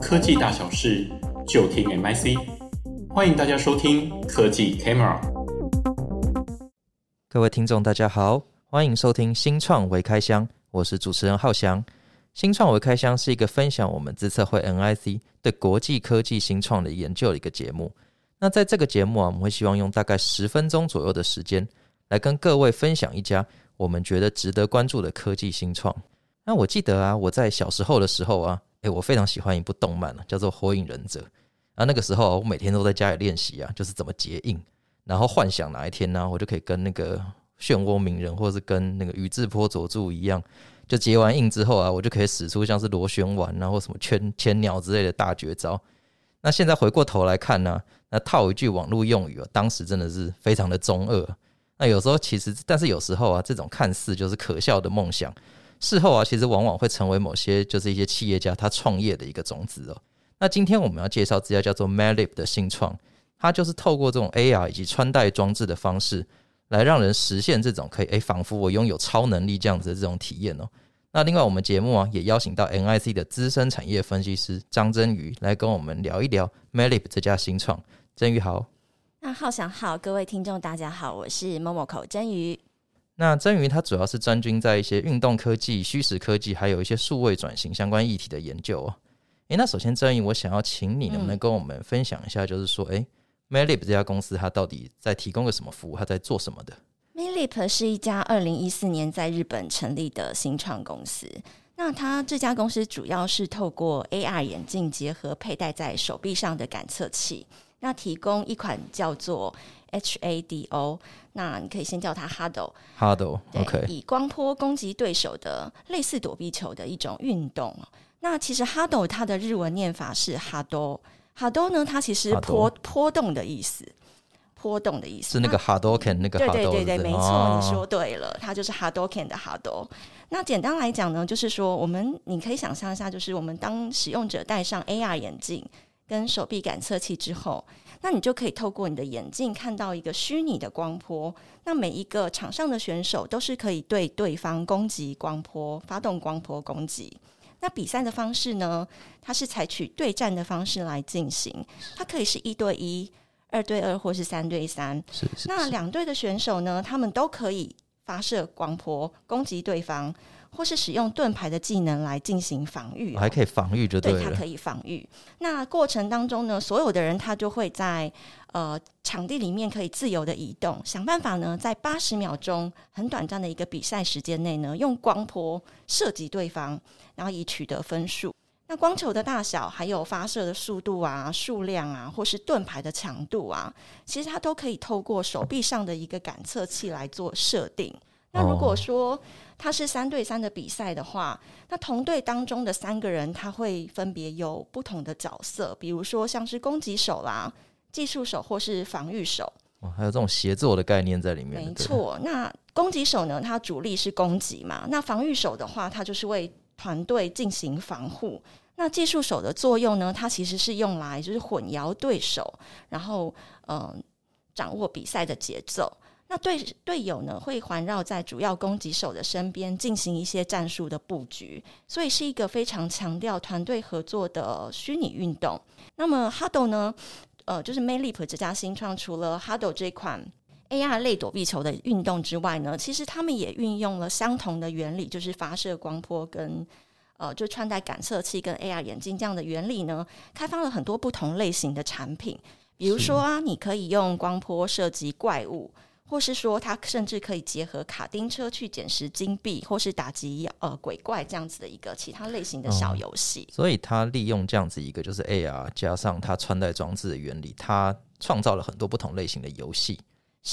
科技大小事，就听 MIC。欢迎大家收听科技 Camera。各位听众，大家好，欢迎收听新创微开箱，我是主持人浩翔。新创微开箱是一个分享我们资策会 NIC 对国际科技新创的研究的一个节目。那在这个节目啊，我们会希望用大概十分钟左右的时间，来跟各位分享一家我们觉得值得关注的科技新创。那我记得啊，我在小时候的时候啊，诶，我非常喜欢一部动漫叫做《火影忍者》。啊，那个时候我每天都在家里练习啊，就是怎么结印，然后幻想哪一天呢，我就可以跟那个漩涡鸣人，或者是跟那个宇智波佐助一样，就结完印之后啊，我就可以使出像是螺旋丸，然后什么圈千鸟之类的大绝招。那现在回过头来看呢，那套一句网络用语啊，当时真的是非常的中二。那有时候其实，但是有时候啊，这种看似就是可笑的梦想。事后啊，其实往往会成为某些就是一些企业家他创业的一个种子哦。那今天我们要介绍这家叫做 Malib 的新创，它就是透过这种 AR 以及穿戴装置的方式，来让人实现这种可以诶，仿佛我拥有超能力这样子的这种体验哦。那另外我们节目啊也邀请到 NIC 的资深产业分析师张真瑜来跟我们聊一聊 Malib 这家新创。真瑜好，那浩翔好，各位听众大家好，我是 Momoco 蓁瑜。那蓁瑜他主要是专精在一些运动科技、虚实科技，还有一些数位转型相关议题的研究哦。诶，那首先蓁瑜，我想要请你能不能跟我们分享一下，就是说，诶，Madlib 这家公司它到底在提供个什么服务？它在做什么的？Madlib 是一家二零一四年在日本成立的新创公司。那它这家公司主要是透过 AR 眼镜结合佩戴在手臂上的感测器，那提供一款叫做 HADO，那你可以先叫它 Hado，Hado，OK，以光波攻击对手的类似躲避球的一种运动。那其实 Hado 它的日文念法是 Hado，Hado 呢，它其实波波动的意思，波动的意思。是那个 Hadoken 那个 Hado，对对对对，没错，哦，你说对了，它就是 Hadoken 的 Hado。那简单来讲呢，就是说我们你可以想象一下，就是我们当使用者戴上 AR 眼镜跟手臂感测器之后。那你就可以透过你的眼镜看到一个虚拟的光波。那每一个场上的选手都是可以对对方攻击光波，发动光波攻击。那比赛的方式呢？它是采取对战的方式来进行。它可以是一对一、二对二，或是三对三。是是是。那两队的选手呢？他们都可以发射光波攻击对方。或是使用盾牌的技能来进行防御，还可以防御就对了。对，它可以防御。那过程当中呢，所有的人他就会在呃场地里面可以自由的移动，想办法呢，在八十秒钟很短暂的一个比赛时间内呢，用光波射击对方，然后以取得分数。那光球的大小，还有发射的速度啊、数量啊，或是盾牌的强度啊，其实它都可以透过手臂上的一个感测器来做设定。那如果说它是三对三的比赛的话，那同队当中的三个人他会分别有不同的角色，比如说像是攻击手啦、技术手或是防御手。哦，还有这种协作的概念在里面。没错，那攻击手呢，他主力是攻击嘛，那防御手的话，他就是为团队进行防护。那技术手的作用呢，它其实是用来就是混淆对手，然后嗯、掌握比赛的节奏。那队队友呢，会环绕在主要攻击手的身边进行一些战术的布局，所以是一个非常强调团队合作的虚拟运动。那么 Hado 呢，呃，就是 Madlib 这家新创，除了 Hado 这款 AR 类躲避球的运动之外呢，其实他们也运用了相同的原理，就是发射光波跟呃，就穿戴感测器跟 AR 眼镜这样的原理呢，开发了很多不同类型的产品。比如说啊，你可以用光波射击怪物。或是说，它甚至可以结合卡丁车去捡拾金币，或是打击呃鬼怪这样子的一个其他类型的小游戏。哦，所以，它利用这样子一个就是 AR 加上它穿戴装置的原理，它创造了很多不同类型的游戏，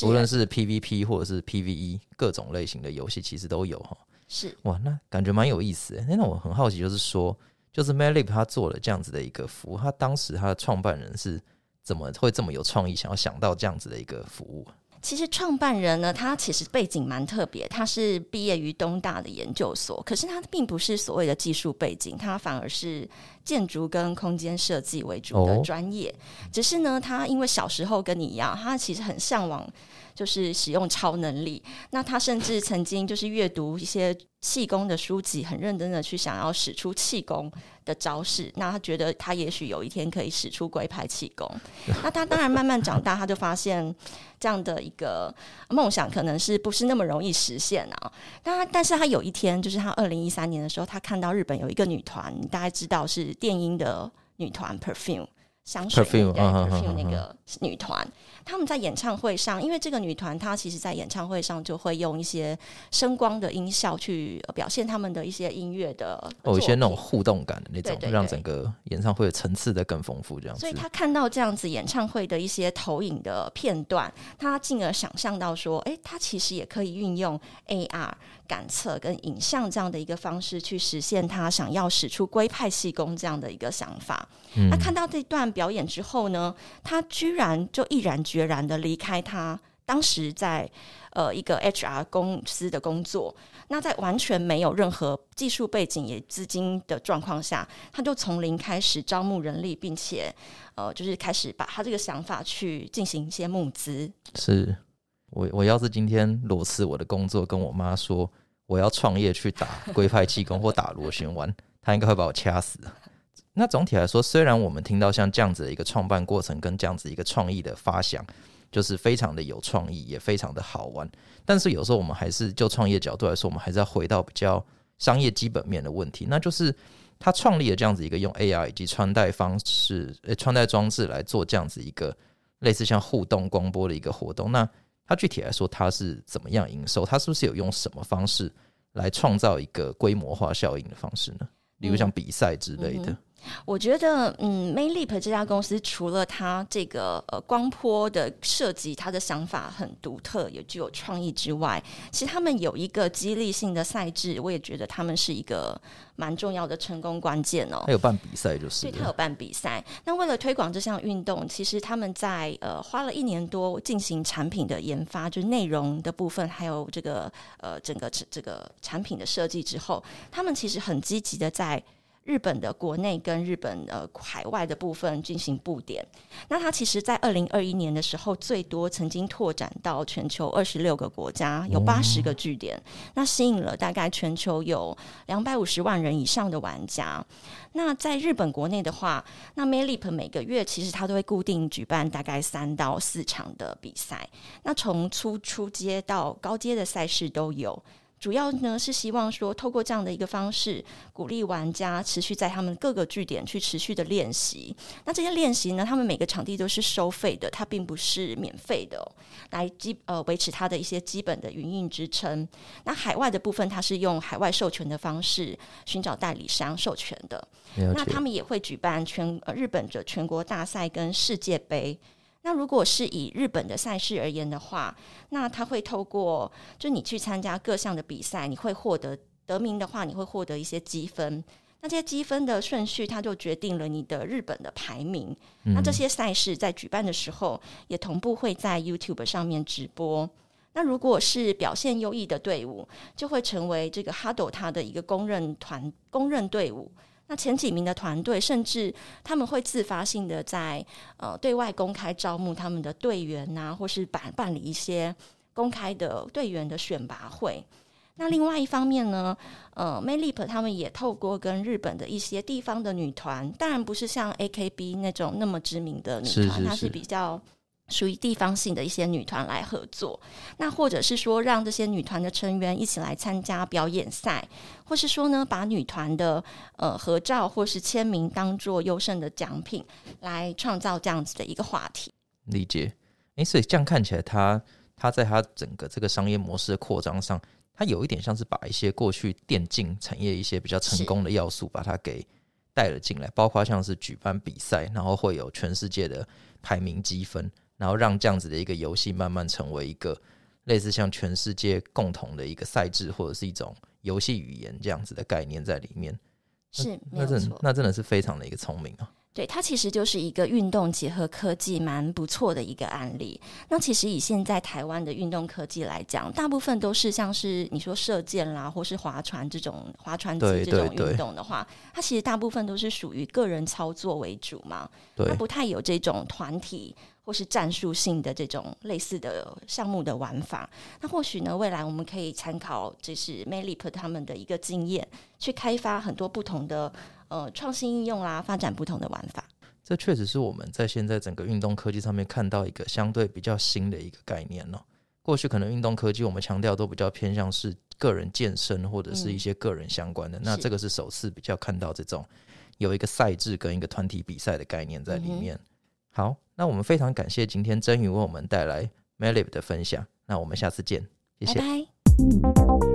无论是 PVP 或者是 PVE，各种类型的游戏其实都有哈。是哇，那感觉蛮有意思。那我很好奇，就是说，就是 Madlib 他做了这样子的一个服务，他当时他的创办人是怎么会这么有创意，想要想到这样子的一个服务？其实创办人呢，他其实背景蛮特别，他是毕业于东大的研究所，可是他并不是所谓的技术背景，他反而是建筑跟空间设计为主的专业。哦。只是呢，他因为小时候跟你一样，他其实很向往就是使用超能力。那他甚至曾经就是阅读一些气功的书籍，很认真的去想要使出气功的招式。那他觉得他也许有一天可以使出龟派气功。那他当然慢慢长大，他就发现这样的一个梦想可能是不是那么容易实现啊？但他但是他有一天，就是他二零一三年的时候，他看到日本有一个女团，大家知道是电音的女团 Perfume。香水对 Perfume 那个女团，他们在演唱会上，因为这个女团她其实在演唱会上就会用一些声光的音效去表现他们的一些音乐的，哦，一些那种互动感的那种，让整个演唱会的层次的更丰富这样子。所以他看到这样子演唱会的一些投影的片段，他进而想象到说，哎，他其实也可以运用 AR。感测跟影像这样的一个方式去实现他想要使出龟派气功这样的一个想法。那、嗯、看到这段表演之后呢，他居然就毅然决然的离开他当时在呃一个 HR 公司的工作。那在完全没有任何技术背景也资金的状况下，他就从零开始招募人力，并且呃就是开始把他这个想法去进行一些募资。是。我我要是今天裸辞我的工作，跟我妈说我要创业去打龟派气功或打螺旋丸，她应该会把我掐死。那总体来说，虽然我们听到像这样子的一个创办过程跟这样子一个创意的发想，就是非常的有创意，也非常的好玩，但是有时候我们还是就创业角度来说，我们还是要回到比较商业基本面的问题，那就是他创立了这样子一个用 AR 以及穿戴方式、诶穿戴装置来做这样子一个类似像互动光波的一个活动，那。它具体来说，它是怎么样营收？它是不是有用什么方式来创造一个规模化效应的方式呢？例如像比赛之类的。嗯嗯我觉得，嗯，Made-Leap 这家公司除了它这个呃光波的设计，它的想法很独特，也具有创意之外，其实他们有一个激励性的赛制，我也觉得他们是一个蛮重要的成功关键哦。他有办比赛就是，对，他有办比赛。那为了推广这项运动，其实他们在呃花了一年多进行产品的研发，就是内容的部分，还有这个呃整个这个产品的设计之后，他们其实很积极的在。日本的国内跟日本呃海外的部分进行布点，那它其实，在二零二一年的时候，最多曾经拓展到全球二十六个国家，有八十个据点，那吸引了大概全球有两百五十万人以上的玩家。那在日本国内的话，那 Made-Leap 每个月其实它都会固定举办大概三到四场的比赛，那从初初阶到高阶的赛事都有。主要呢是希望说，透过这样的一个方式，鼓励玩家持续在他们各个据点去持续的练习。那这些练习呢，他们每个场地都是收费的，它并不是免费的哦，来基呃维持它的一些基本的营运支撑。那海外的部分，它是用海外授权的方式寻找代理商授权的。那他们也会举办全呃日本的全国大赛跟世界杯。那如果是以日本的赛事而言的话，那他会透过就你去参加各项的比赛，你会获得得名的话，你会获得一些积分。那这些积分的顺序，它就决定了你的日本的排名。嗯、那这些赛事在举办的时候，也同步会在 YouTube 上面直播。那如果是表现优异的队伍，就会成为这个 Hudl 它的一个公认团公认队伍。那前几名的团队，甚至他们会自发性的在呃对外公开招募他们的队员呐、啊，或是办办理一些公开的队员的选拔会。那另外一方面呢，呃，Made-Leap 他们也透过跟日本的一些地方的女团，当然不是像 AKB 那种那么知名的女团，是是是，它是比较。属于地方性的一些女团来合作，那或者是说让这些女团的成员一起来参加表演赛，或是说呢，把女团的呃合照或是签名当做优胜的奖品，来创造这样子的一个话题。理解，诶，所以这样看起来他，他他在他整个这个商业模式的扩张上，他有一点像是把一些过去电竞产业一些比较成功的要素，把它给带了进来，包括像是举办比赛，然后会有全世界的排名积分。然后让这样子的一个游戏慢慢成为一个类似像全世界共同的一个赛制，或者是一种游戏语言这样子的概念在里面。是，那真那真的是非常的一个聪明啊。对，它其实就是一个运动结合科技蛮不错的一个案例。那其实以现在台湾的运动科技来讲，大部分都是像是你说射箭啦，或是划船这种划船机这种运动的话，它其实大部分都是属于个人操作为主嘛，对，它不太有这种团体。或是战术性的这种类似的项目的玩法。那或许呢，未来我们可以参考就是 Manyleap 他们的一个经验，去开发很多不同的呃创新应用啦，发展不同的玩法。这确实是我们在现在整个运动科技上面看到一个相对比较新的一个概念了。过去可能运动科技我们强调都比较偏向是个人健身或者是一些个人相关的，嗯、那这个是首次比较看到这种有一个赛制跟一个团体比赛的概念在里面。嗯、好，那我们非常感谢今天真宇为我们带来 Melib 的分享，那我们下次见，谢谢。